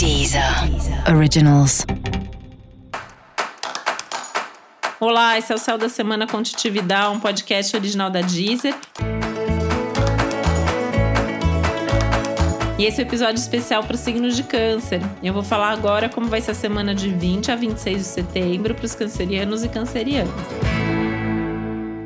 Deezer Originals. Olá, esse é o Céu da Semana com Titividade, um podcast original da Deezer. E esse é um episódio especial para os signos de câncer. Eu vou falar agora como vai ser a semana de 20 a 26 de setembro para os cancerianos e cancerianas.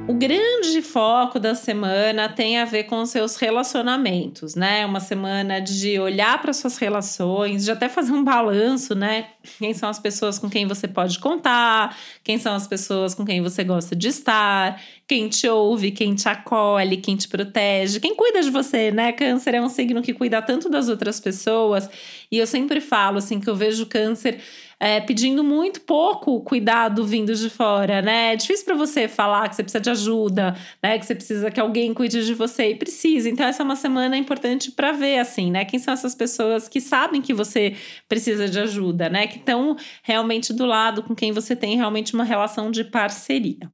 O grande foco da semana tem a ver com seus relacionamentos, né? Uma semana de olhar para suas relações, de até fazer um balanço, né? Quem são as pessoas com quem você pode contar, quem são as pessoas com quem você gosta de estar, quem te ouve, quem te acolhe, quem te protege, quem cuida de você, né? Câncer é um signo que cuida tanto das outras pessoas, e eu sempre falo assim que eu vejo câncer é, pedindo muito pouco cuidado vindo de fora, né? É difícil para você falar que você precisa de ajuda, né? Que você precisa que alguém cuide de você e precisa. Então, essa é uma semana importante para ver, assim, né? Quem são essas pessoas que sabem que você precisa de ajuda, né? Que estão realmente do lado, com quem você tem realmente uma relação de parceria.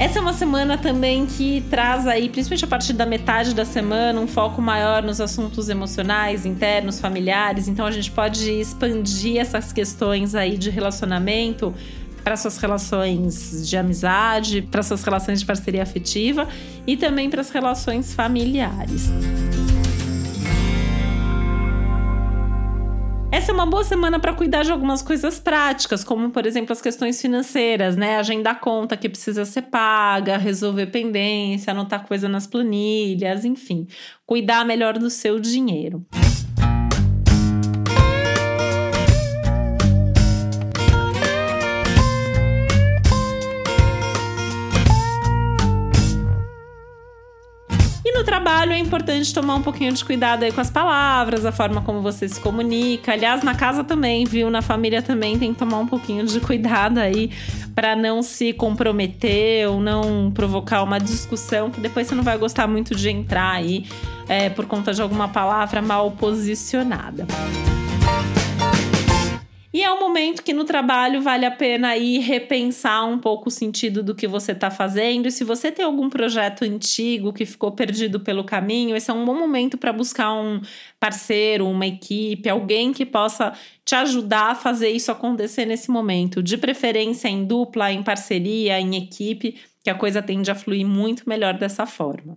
Essa é uma semana também que traz aí, principalmente a partir da metade da semana, um foco maior nos assuntos emocionais, internos, familiares. Então a gente pode expandir essas questões aí de relacionamento para suas relações de amizade, para suas relações de parceria afetiva e também para as relações familiares. Essa é uma boa semana para cuidar de algumas coisas práticas, como por exemplo as questões financeiras, né? Agendar conta que precisa ser paga, resolver pendência, anotar coisa nas planilhas, enfim, cuidar melhor do seu dinheiro. no trabalho é importante tomar um pouquinho de cuidado aí com as palavras, a forma como você se comunica. Aliás, na casa também, viu? Na família também tem que tomar um pouquinho de cuidado aí para não se comprometer ou não provocar uma discussão que depois você não vai gostar muito de entrar aí é, por conta de alguma palavra mal posicionada. E é um momento que no trabalho vale a pena aí repensar um pouco o sentido do que você está fazendo. E se você tem algum projeto antigo que ficou perdido pelo caminho, esse é um bom momento para buscar um parceiro, uma equipe, alguém que possa te ajudar a fazer isso acontecer nesse momento. De preferência em dupla, em parceria, em equipe, que a coisa tende a fluir muito melhor dessa forma.